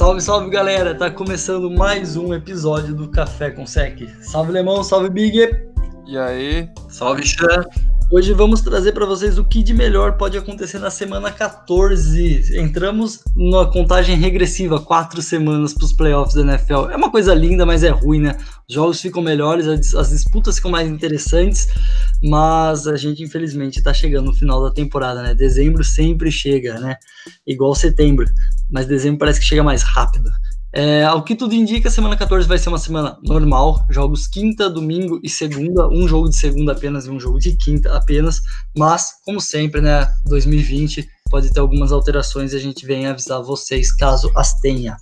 Salve, salve galera! Tá começando mais um episódio do Café com Sec. Salve Lemão, salve Big! E aí? Salve Chan! Hoje vamos trazer para vocês o que de melhor pode acontecer na semana 14. Entramos na contagem regressiva, quatro semanas para os playoffs da NFL. É uma coisa linda, mas é ruim, né? Os jogos ficam melhores, as disputas ficam mais interessantes, mas a gente infelizmente está chegando no final da temporada, né? Dezembro sempre chega, né? Igual setembro, mas dezembro parece que chega mais rápido. É, ao que tudo indica, a semana 14 vai ser uma semana normal, jogos quinta, domingo e segunda, um jogo de segunda apenas e um jogo de quinta apenas, mas, como sempre, né, 2020 pode ter algumas alterações e a gente vem avisar vocês caso as tenha.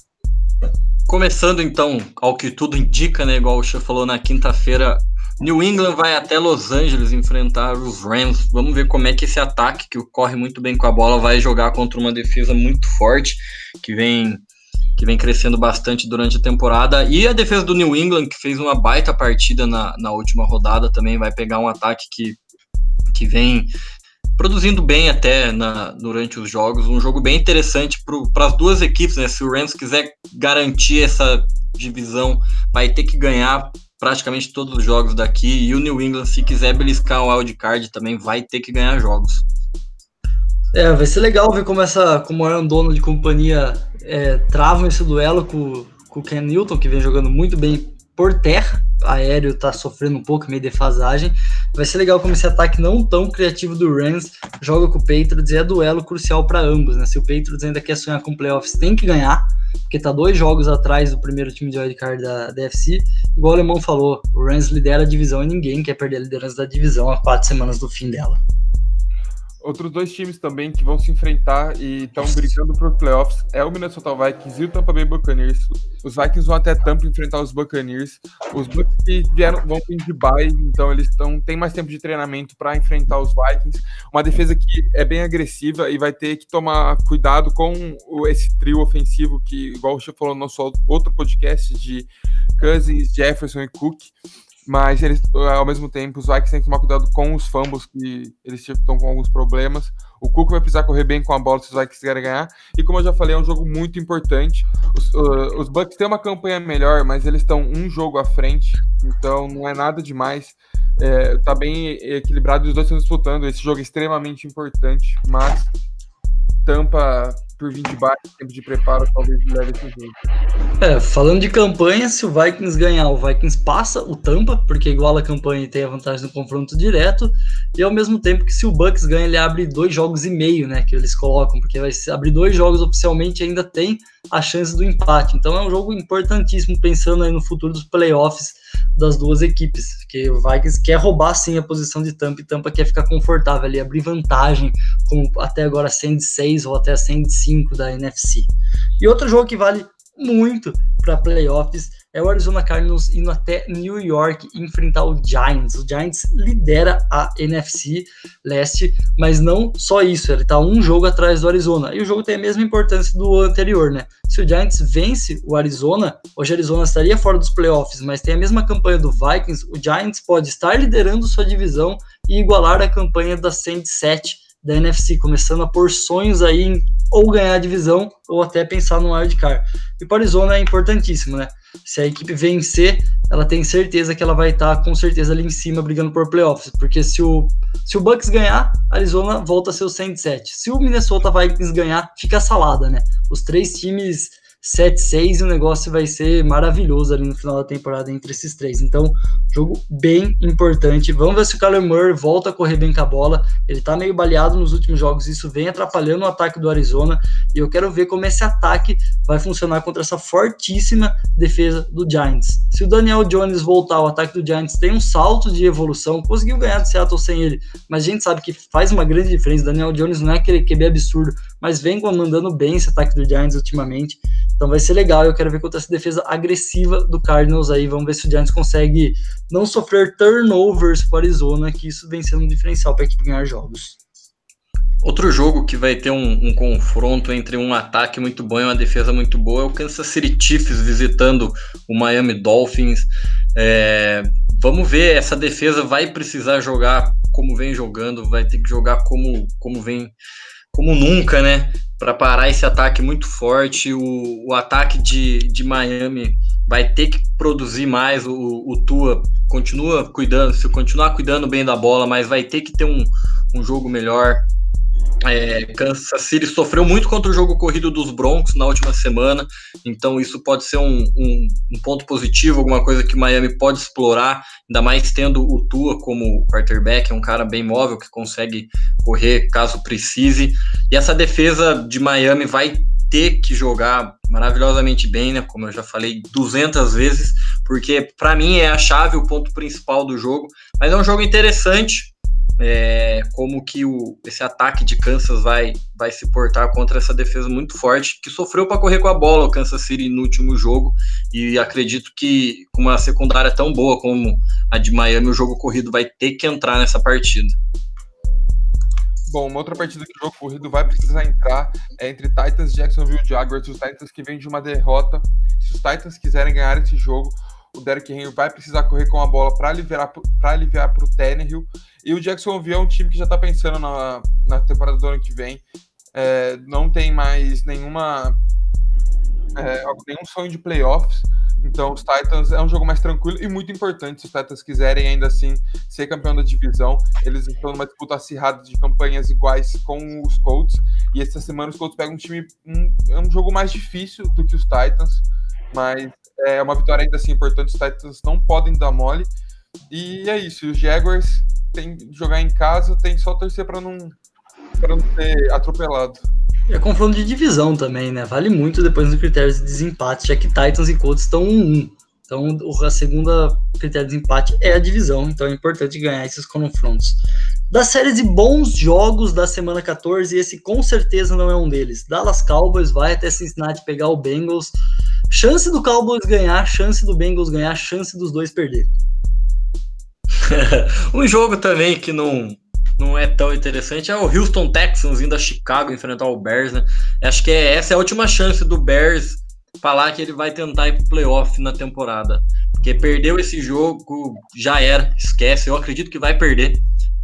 Começando então, ao que tudo indica, né, igual o Chef falou na quinta-feira, New England vai até Los Angeles enfrentar os Rams. Vamos ver como é que esse ataque, que corre muito bem com a bola, vai jogar contra uma defesa muito forte, que vem que vem crescendo bastante durante a temporada. E a defesa do New England, que fez uma baita partida na, na última rodada, também vai pegar um ataque que, que vem produzindo bem até na, durante os jogos. Um jogo bem interessante para as duas equipes, né? Se o Rams quiser garantir essa divisão, vai ter que ganhar praticamente todos os jogos daqui. E o New England, se quiser beliscar o wild card, também vai ter que ganhar jogos. É, vai ser legal ver como essa, como o Aaron Donald de companhia é, travam esse duelo com, com o Ken Newton, que vem jogando muito bem por terra. Aéreo tá sofrendo um pouco, meio defasagem. Vai ser legal como esse ataque não tão criativo do Rams joga com o Patriots e é duelo crucial para ambos, né? Se o Patriots ainda quer sonhar com playoffs, tem que ganhar, porque tá dois jogos atrás do primeiro time de wildcard da DFC. Igual o Alemão falou, o Rams lidera a divisão e ninguém quer perder a liderança da divisão a quatro semanas do fim dela. Outros dois times também que vão se enfrentar e estão brigando por playoffs é o Minnesota Vikings e o Tampa Bay Buccaneers. Os Vikings vão até Tampa enfrentar os Buccaneers. Os Bucks que vieram vão vir de bye, então eles estão têm mais tempo de treinamento para enfrentar os Vikings. Uma defesa que é bem agressiva e vai ter que tomar cuidado com esse trio ofensivo que, igual o Chico falou no nosso outro podcast de Cousins, Jefferson e Cook. Mas eles, ao mesmo tempo, os Vikings têm que tomar cuidado com os fumbles, que eles estão com alguns problemas. O Cook vai precisar correr bem com a bola se os Vikings querem ganhar. E como eu já falei, é um jogo muito importante. Os, uh, os Bucks têm uma campanha melhor, mas eles estão um jogo à frente. Então não é nada demais. É, tá bem equilibrado, os dois estão disputando. Esse jogo é extremamente importante, mas Tampa por 20 baixo, tempo de preparo, talvez leve esse jogo. É, falando de campanha, se o Vikings ganhar, o Vikings passa o Tampa, porque iguala a campanha e tem a vantagem do confronto direto, e ao mesmo tempo que se o Bucks ganha, ele abre dois jogos e meio, né, que eles colocam, porque vai abrir dois jogos oficialmente ainda tem a chance do empate. Então é um jogo importantíssimo pensando aí no futuro dos playoffs das duas equipes, porque o Vikings quer roubar sim a posição de Tampa e Tampa quer ficar confortável ali, abrir vantagem, como até agora 100 de 6 ou até 100 de 5 da NFC. E outro jogo que vale muito para playoffs é o Arizona Cardinals indo até New York enfrentar o Giants. O Giants lidera a NFC leste, mas não só isso, ele está um jogo atrás do Arizona. E o jogo tem a mesma importância do anterior, né? Se o Giants vence o Arizona, hoje o Arizona estaria fora dos playoffs, mas tem a mesma campanha do Vikings, o Giants pode estar liderando sua divisão e igualar a campanha da 107 da NFC, começando a pôr sonhos aí em ou ganhar a divisão ou até pensar no wildcard. E para Arizona é importantíssimo, né? Se a equipe vencer, ela tem certeza que ela vai estar tá, com certeza ali em cima brigando por playoffs, porque se o, se o Bucks ganhar, Arizona volta a ser o 107. Se o Minnesota Vikings ganhar, fica salada, né? Os três times 7-6 e o negócio vai ser maravilhoso ali no final da temporada entre esses três. Então, jogo bem importante. Vamos ver se o Kyler Murray volta a correr bem com a bola. Ele tá meio baleado nos últimos jogos, isso vem atrapalhando o ataque do Arizona. E eu quero ver como esse ataque vai funcionar contra essa fortíssima defesa do Giants. Se o Daniel Jones voltar, o ataque do Giants tem um salto de evolução. Conseguiu ganhar do Seattle sem ele, mas a gente sabe que faz uma grande diferença. Daniel Jones não é aquele QB absurdo, mas vem comandando bem esse ataque do Giants ultimamente. Então vai ser legal. Eu quero ver contra essa defesa agressiva do Cardinals aí. Vamos ver se o Giants consegue não sofrer turnovers para Arizona, que isso vem sendo um diferencial para a equipe ganhar jogos. Outro jogo que vai ter um, um, confronto entre um ataque muito bom e uma defesa muito boa é o Kansas City Chiefs visitando o Miami Dolphins. É, vamos ver, essa defesa vai precisar jogar como vem jogando, vai ter que jogar como, como vem, como nunca, né? Para parar esse ataque muito forte. O, o ataque de, de Miami vai ter que produzir mais. O, o Tua continua cuidando, se continuar cuidando bem da bola, mas vai ter que ter um, um jogo melhor. É, Kansas City sofreu muito contra o jogo corrido dos Broncos na última semana, então isso pode ser um, um, um, ponto positivo, alguma coisa que Miami pode explorar, ainda mais tendo o Tua como quarterback, é um cara bem móvel que consegue correr caso precise. E essa defesa de Miami vai ter que jogar maravilhosamente bem, né? Como eu já falei 200 vezes, porque para mim é a chave, o ponto principal do jogo. Mas é um jogo interessante é, como que o, esse ataque de Kansas vai, vai se portar contra essa defesa muito forte, que sofreu para correr com a bola o Kansas City no último jogo, e acredito que com uma secundária tão boa como a de Miami, o jogo corrido vai ter que entrar nessa partida. Bom, uma outra partida que o jogo corrido vai precisar entrar é entre Titans Jacksonville Jaguars, os Titans que vêm de uma derrota. Se os Titans quiserem ganhar esse jogo, o Derrick Henry vai precisar correr com a bola para aliviar para aliviar para o Tannehill. E o Jacksonville é um time que já está pensando na, na temporada do ano que vem. É, não tem mais nenhuma é, nenhum sonho de playoffs. Então, os Titans é um jogo mais tranquilo e muito importante. Se os Titans quiserem ainda assim ser campeão da divisão, eles estão numa disputa acirrada de campanhas iguais com os Colts. E essa semana os Colts pegam um time. Um, é um jogo mais difícil do que os Titans, mas é uma vitória ainda assim importante. Os Titans não podem dar mole. E é isso. Os Jaguars têm que jogar em casa, tem só torcer para não, pra não ser atropelado. É confronto de divisão também, né? Vale muito depois nos critérios de desempate, já que Titans e Colts estão 1-1. Então, a segunda critério de desempate é a divisão, então é importante ganhar esses confrontos. Da série de bons jogos da semana 14, esse com certeza não é um deles. Dallas Cowboys vai até Cincinnati pegar o Bengals. Chance do Cowboys ganhar, chance do Bengals ganhar, chance dos dois perder. um jogo também que não, não é tão interessante é o Houston Texans indo a Chicago enfrentar o Bears, né? Acho que é, essa é a última chance do Bears falar que ele vai tentar ir pro playoff na temporada. Porque perdeu esse jogo, já era, esquece. Eu acredito que vai perder.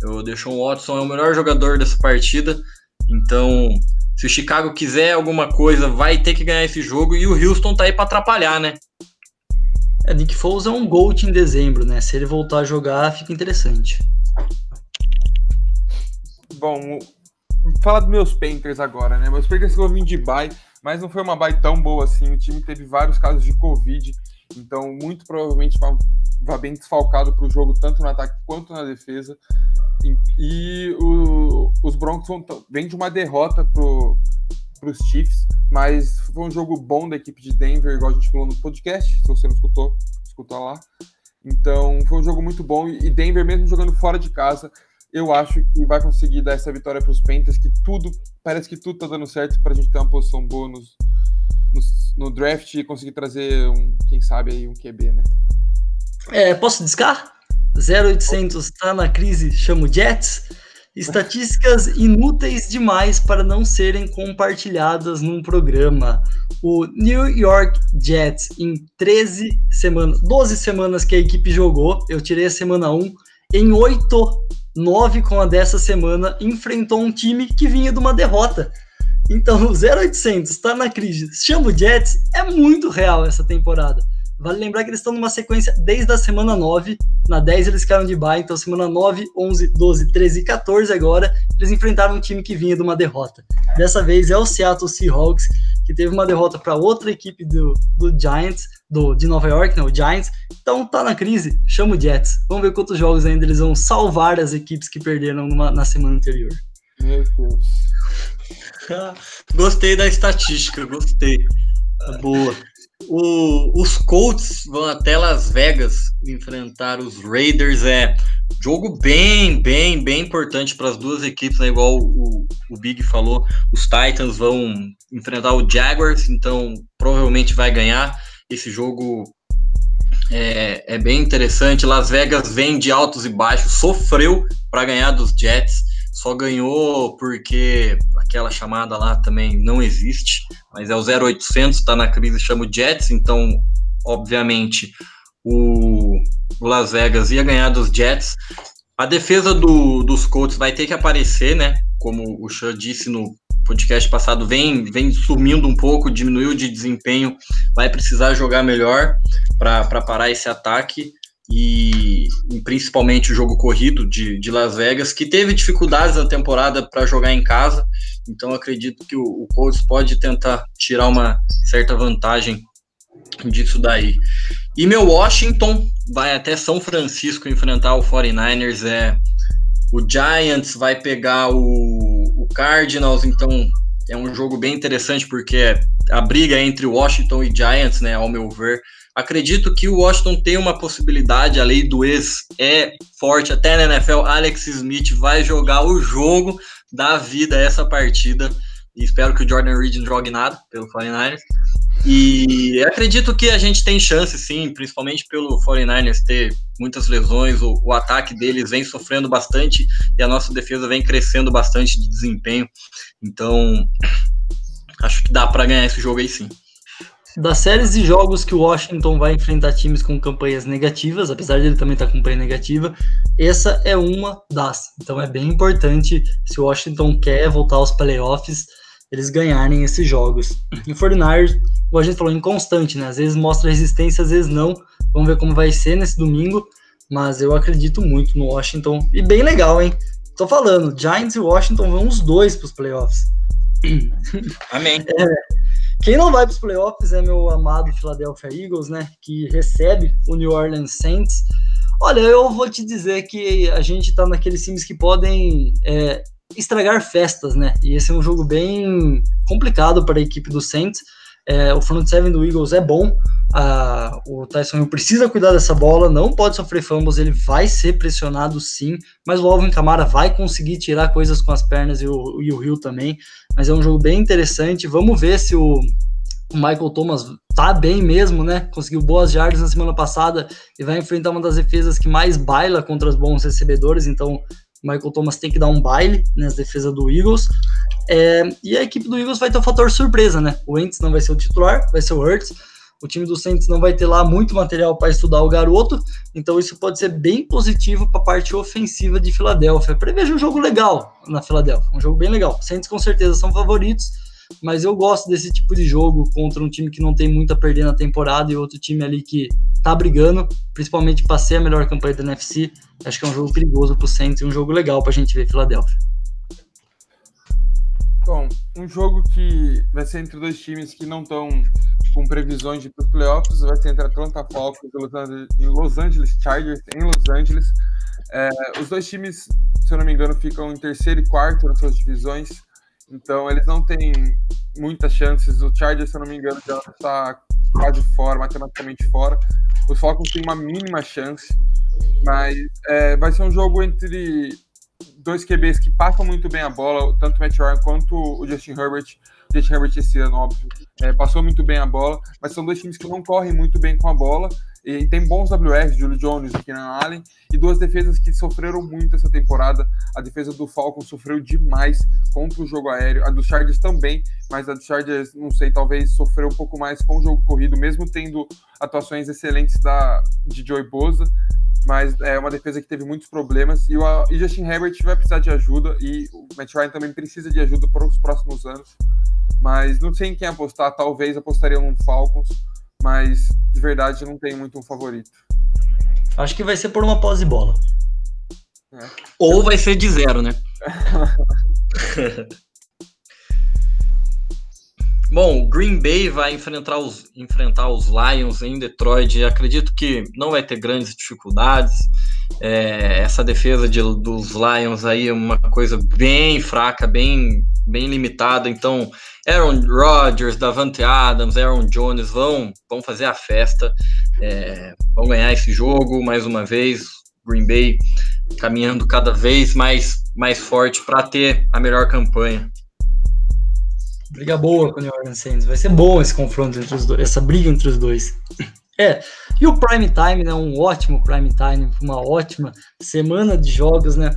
O Deshaun Watson é o melhor jogador dessa partida. Então, se o Chicago quiser alguma coisa, vai ter que ganhar esse jogo. E o Houston tá aí para atrapalhar, né? É, Nick Foles é um GOAT em dezembro, né? Se ele voltar a jogar, fica interessante. Bom, falar dos meus Panthers agora, né? Meus Panthers vão vir de bye, mas não foi uma bye tão boa assim. O time teve vários casos de Covid, então muito provavelmente vai, vai bem desfalcado para o jogo, tanto no ataque quanto na defesa. E, o, os Broncos vão, vêm de uma derrota para os Chiefs, mas foi um jogo bom da equipe de Denver, igual a gente falou no podcast. Se você não escutou, escuta lá. Então foi um jogo muito bom e Denver, mesmo jogando fora de casa, eu acho que vai conseguir dar essa vitória para os Panthers, que tudo, parece que tudo tá dando certo para a gente ter uma posição boa nos, nos, no draft e conseguir trazer, um, quem sabe, aí um QB, né? É, posso discar? 0800 tá na crise, chamo Jets. Estatísticas inúteis demais para não serem compartilhadas num programa. O New York Jets, em 13 semanas, 12 semanas que a equipe jogou, eu tirei a semana 1, em 8 9 com a dessa semana, enfrentou um time que vinha de uma derrota. Então, o 0800 está na crise. Chama o Jets, é muito real essa temporada. Vale lembrar que eles estão numa sequência desde a semana 9. Na 10 eles ficaram de bye, então semana 9, 11, 12, 13 e 14 agora, eles enfrentaram um time que vinha de uma derrota. Dessa vez é o Seattle Seahawks, que teve uma derrota para outra equipe do, do Giants, do, de Nova York, né, o Giants. Então tá na crise, chama o Jets. Vamos ver quantos jogos ainda eles vão salvar as equipes que perderam numa, na semana anterior. Meu Deus. gostei da estatística, gostei. Boa. O, os Colts vão até Las Vegas enfrentar os Raiders. É jogo bem, bem, bem importante para as duas equipes, né? igual o, o Big falou. Os Titans vão enfrentar o Jaguars, então provavelmente vai ganhar. Esse jogo é, é bem interessante. Las Vegas vem de altos e baixos, sofreu para ganhar dos Jets só ganhou porque aquela chamada lá também não existe, mas é o 0800, está na crise, chama o Jets, então, obviamente, o, Las Vegas ia ganhar dos Jets. A defesa do, dos Colts vai ter que aparecer, né? Como o Chan disse no, podcast passado, vem, vem sumindo um pouco, diminuiu de desempenho, vai precisar jogar melhor para parar esse ataque e, e, principalmente o jogo corrido de, de Las Vegas, que teve dificuldades na temporada para jogar em casa. Então acredito que o, o Colts pode tentar tirar uma certa vantagem disso daí. E meu Washington vai até São Francisco enfrentar o 49ers. É, o Giants vai pegar o, o Cardinals, então é um jogo bem interessante porque a briga entre Washington e Giants, né, ao meu ver, Acredito que o Washington tem uma possibilidade, a lei do ex é forte até na NFL. Alex Smith vai jogar o jogo da vida essa partida. E espero que o Jordan Reed não jogue nada pelo 49ers. E acredito que a gente tem chance, sim, principalmente pelo 49ers ter muitas lesões. O, o ataque deles vem sofrendo bastante e a nossa defesa vem crescendo bastante de desempenho. Então, acho que dá para ganhar esse jogo aí sim. Das séries de jogos que o Washington vai enfrentar times com campanhas negativas, apesar de ele também estar com campanha negativa, essa é uma das. Então é bem importante, se o Washington quer voltar aos playoffs, eles ganharem esses jogos. E o 49ers, como a gente falou, inconstante, né? Às vezes mostra resistência, às vezes não. Vamos ver como vai ser nesse domingo, mas eu acredito muito no Washington. E bem legal, hein? Tô falando, Giants e Washington vão os dois para os playoffs. Amém. É, quem não vai para os playoffs é meu amado Philadelphia Eagles, né? Que recebe o New Orleans Saints. Olha, eu vou te dizer que a gente está naqueles times que podem é, estragar festas, né? E esse é um jogo bem complicado para a equipe do Saints. É, o front seven do Eagles é bom. Ah, o Tyson Hill precisa cuidar dessa bola, não pode sofrer fumbles, ele vai ser pressionado sim, mas o Alvin Kamara vai conseguir tirar coisas com as pernas e o, e o Hill também. Mas é um jogo bem interessante. Vamos ver se o, o Michael Thomas tá bem mesmo, né? Conseguiu boas jardas na semana passada e vai enfrentar uma das defesas que mais baila contra os bons recebedores. Então, Michael Thomas tem que dar um baile nas defesas do Eagles. É, e a equipe do Eagles vai ter o um fator surpresa, né? O Wentz não vai ser o titular, vai ser o Hurts. O time do Saints não vai ter lá muito material para estudar o garoto, então isso pode ser bem positivo para a parte ofensiva de Filadélfia. Prevejo um jogo legal na Filadélfia, um jogo bem legal. Saints com certeza são favoritos, mas eu gosto desse tipo de jogo contra um time que não tem muito a perder na temporada e outro time ali que tá brigando, principalmente para ser a melhor campanha da NFC. Acho que é um jogo perigoso para o Saints e um jogo legal para a gente ver Filadélfia. Bom, um jogo que vai ser entre dois times que não estão com previsões de playoffs, vai ser entre Atlanta Falcons e Los Angeles Chargers em Los Angeles. É, os dois times, se eu não me engano, ficam em terceiro e quarto nas suas divisões, então eles não têm muitas chances. O Chargers, se eu não me engano, já está quase fora, matematicamente fora. Os Falcons têm uma mínima chance, mas é, vai ser um jogo entre dois QBs que passam muito bem a bola, tanto o Matt Ryan quanto o Justin Herbert. Justin Herbert esse ano, óbvio, é, passou muito bem a bola, mas são dois times que não correm muito bem com a bola. E tem bons WRs, Julio Jones e Keenan Allen, e duas defesas que sofreram muito essa temporada. A defesa do Falcon sofreu demais contra o jogo aéreo, a do Chargers também, mas a do Chargers, não sei, talvez sofreu um pouco mais com o jogo corrido, mesmo tendo atuações excelentes da, de Joey Bosa mas é uma defesa que teve muitos problemas e o e Justin Herbert vai precisar de ajuda e o Matt Ryan também precisa de ajuda para os próximos anos. Mas não sei em quem apostar, talvez apostaria no Falcons, mas de verdade não tenho muito um favorito. Acho que vai ser por uma pós bola. É. Ou vai ser de zero, né? Bom, o Green Bay vai enfrentar os, enfrentar os Lions em Detroit. Acredito que não vai ter grandes dificuldades. É, essa defesa de, dos Lions aí é uma coisa bem fraca, bem, bem limitada. Então, Aaron Rodgers, Davante Adams, Aaron Jones vão, vão fazer a festa, é, vão ganhar esse jogo mais uma vez. Green Bay caminhando cada vez mais, mais forte para ter a melhor campanha. Briga boa com o New Orleans Saints. Vai ser bom esse confronto entre os dois, essa briga entre os dois. É, e o prime time, né? Um ótimo prime time, uma ótima semana de jogos, né?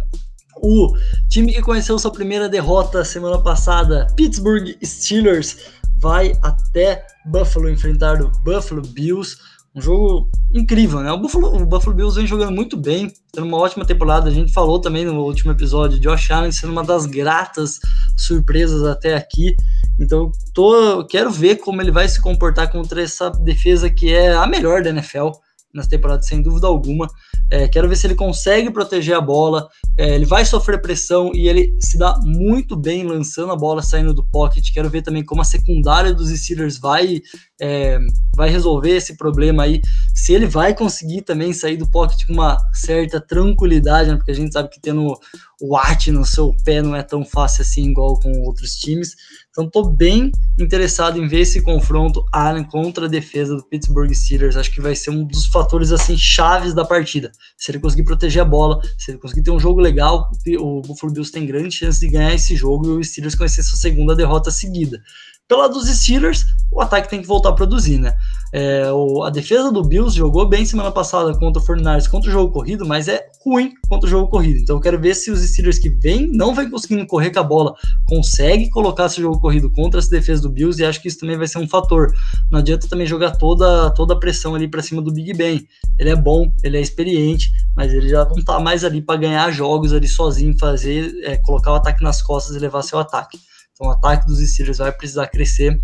O time que conheceu sua primeira derrota semana passada, Pittsburgh Steelers, vai até Buffalo enfrentar o Buffalo Bills. Um jogo incrível, né? O Buffalo, o Buffalo Bills vem jogando muito bem, tendo uma ótima temporada. A gente falou também no último episódio, Josh Allen sendo uma das gratas surpresas até aqui. Então, tô, quero ver como ele vai se comportar contra essa defesa que é a melhor da NFL nessa temporada, sem dúvida alguma. É, quero ver se ele consegue proteger a bola. É, ele vai sofrer pressão e ele se dá muito bem lançando a bola, saindo do pocket. Quero ver também como a secundária dos Steelers vai, é, vai resolver esse problema aí. Se ele vai conseguir também sair do pocket com uma certa tranquilidade, né, porque a gente sabe que tendo o Watt no seu pé não é tão fácil assim, igual com outros times. Então, estou bem interessado em ver esse confronto Allen contra a defesa do Pittsburgh Steelers. Acho que vai ser um dos fatores assim chaves da partida. Se ele conseguir proteger a bola, se ele conseguir ter um jogo legal, o Buffalo Bills tem grande chance de ganhar esse jogo e o Steelers conhecer sua segunda derrota seguida. Pelo lado dos Steelers, o ataque tem que voltar a produzir, né? É, o, a defesa do Bills jogou bem semana passada contra o Fortnite, contra o jogo corrido, mas é ruim contra o jogo corrido. Então eu quero ver se os Steelers que vêm, não vem conseguindo correr com a bola, consegue colocar esse jogo corrido contra essa defesa do Bills, e acho que isso também vai ser um fator. Não adianta também jogar toda, toda a pressão ali para cima do Big Ben. Ele é bom, ele é experiente, mas ele já não tá mais ali para ganhar jogos ali sozinho, fazer, é, colocar o ataque nas costas e levar seu ataque. Então o ataque dos Steelers vai precisar crescer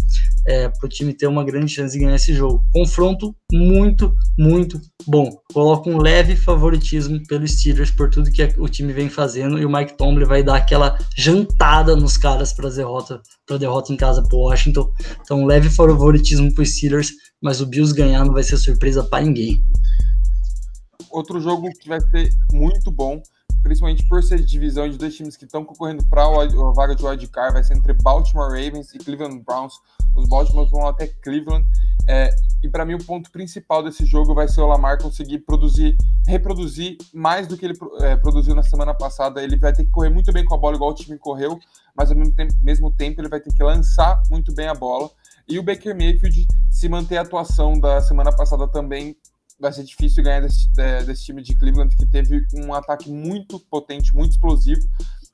é, para o time ter uma grande chance de ganhar esse jogo. Confronto muito, muito bom. Coloco um leve favoritismo pelos Steelers por tudo que o time vem fazendo e o Mike Tomlin vai dar aquela jantada nos caras para derrota, derrota em casa para Washington. Então leve favoritismo para os Steelers, mas o Bills ganhar não vai ser surpresa para ninguém. Outro jogo que vai ser muito bom principalmente por ser divisão de dois times que estão concorrendo para a vaga de wildcard, vai ser entre Baltimore Ravens e Cleveland Browns. Os Baltimore vão até Cleveland. É, e para mim o ponto principal desse jogo vai ser o Lamar conseguir produzir, reproduzir mais do que ele é, produziu na semana passada. Ele vai ter que correr muito bem com a bola, igual o time correu, mas ao mesmo tempo, mesmo tempo ele vai ter que lançar muito bem a bola. E o Baker Mayfield, se manter a atuação da semana passada também, vai ser difícil ganhar desse, desse, time de Cleveland, que teve um ataque muito potente, muito explosivo,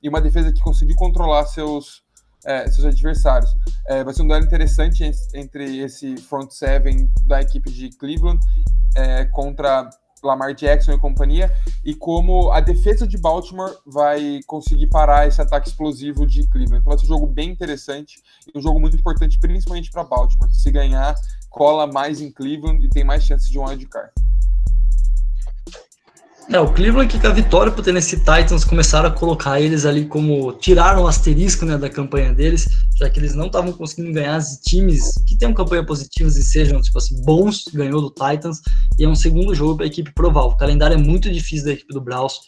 e uma defesa que conseguiu controlar seus, é, seus adversários. É, vai ser um duelo interessante entre esse front seven da equipe de Cleveland é, contra Lamar Jackson e companhia, e como a defesa de Baltimore vai conseguir parar esse ataque explosivo de Cleveland. Então vai ser um jogo bem interessante e um jogo muito importante, principalmente para Baltimore, que se ganhar, cola mais em Cleveland e tem mais chances de um wildcard. É, o Cleveland que com a vitória pro Tennessee Titans começaram a colocar eles ali como tiraram o asterisco né, da campanha deles, já que eles não estavam conseguindo ganhar os times que tenham campanha positivas e sejam tipo assim bons, ganhou do Titans e é um segundo jogo para a equipe provar. O calendário é muito difícil da equipe do Browns.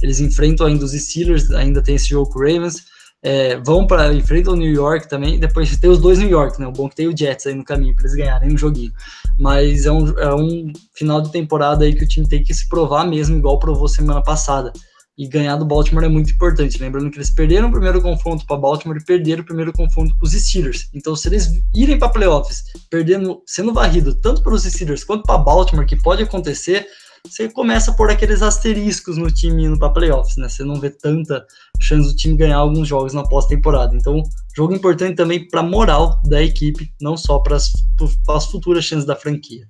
Eles enfrentam ainda os Steelers, ainda tem esse jogo com o Ravens é, vão para enfrentam o New York também. Depois tem os dois New York, né? O bom é que tem o Jets aí no caminho para eles ganharem um joguinho. Mas é um, é um final de temporada aí que o time tem que se provar mesmo, igual provou semana passada. E ganhar do Baltimore é muito importante. Lembrando que eles perderam o primeiro confronto para Baltimore e perderam o primeiro confronto para os Steelers. Então, se eles irem para playoffs, perdendo, sendo varrido tanto para os Steelers quanto para Baltimore, que pode acontecer, você começa por aqueles asteriscos no time indo para playoffs, né? Você não vê tanta chance do time ganhar alguns jogos na pós-temporada. Então, jogo importante também para moral da equipe, não só para as futuras chances da franquia.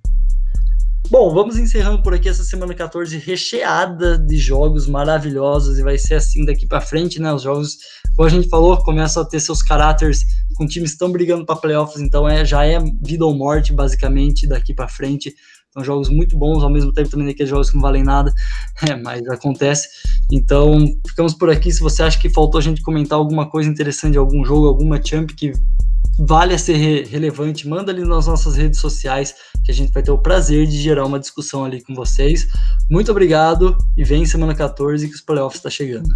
Bom, vamos encerrando por aqui essa semana 14 recheada de jogos maravilhosos e vai ser assim daqui para frente, né? Os jogos, como a gente falou, começam a ter seus caráteres com times estão brigando para playoffs, então é já é vida ou morte basicamente daqui para frente. São jogos muito bons, ao mesmo tempo também daqueles jogos que não valem nada, é, mas acontece. Então, ficamos por aqui. Se você acha que faltou a gente comentar alguma coisa interessante de algum jogo, alguma champ que vale a ser re relevante, manda ali nas nossas redes sociais, que a gente vai ter o prazer de gerar uma discussão ali com vocês. Muito obrigado e vem semana 14 que os playoffs está chegando.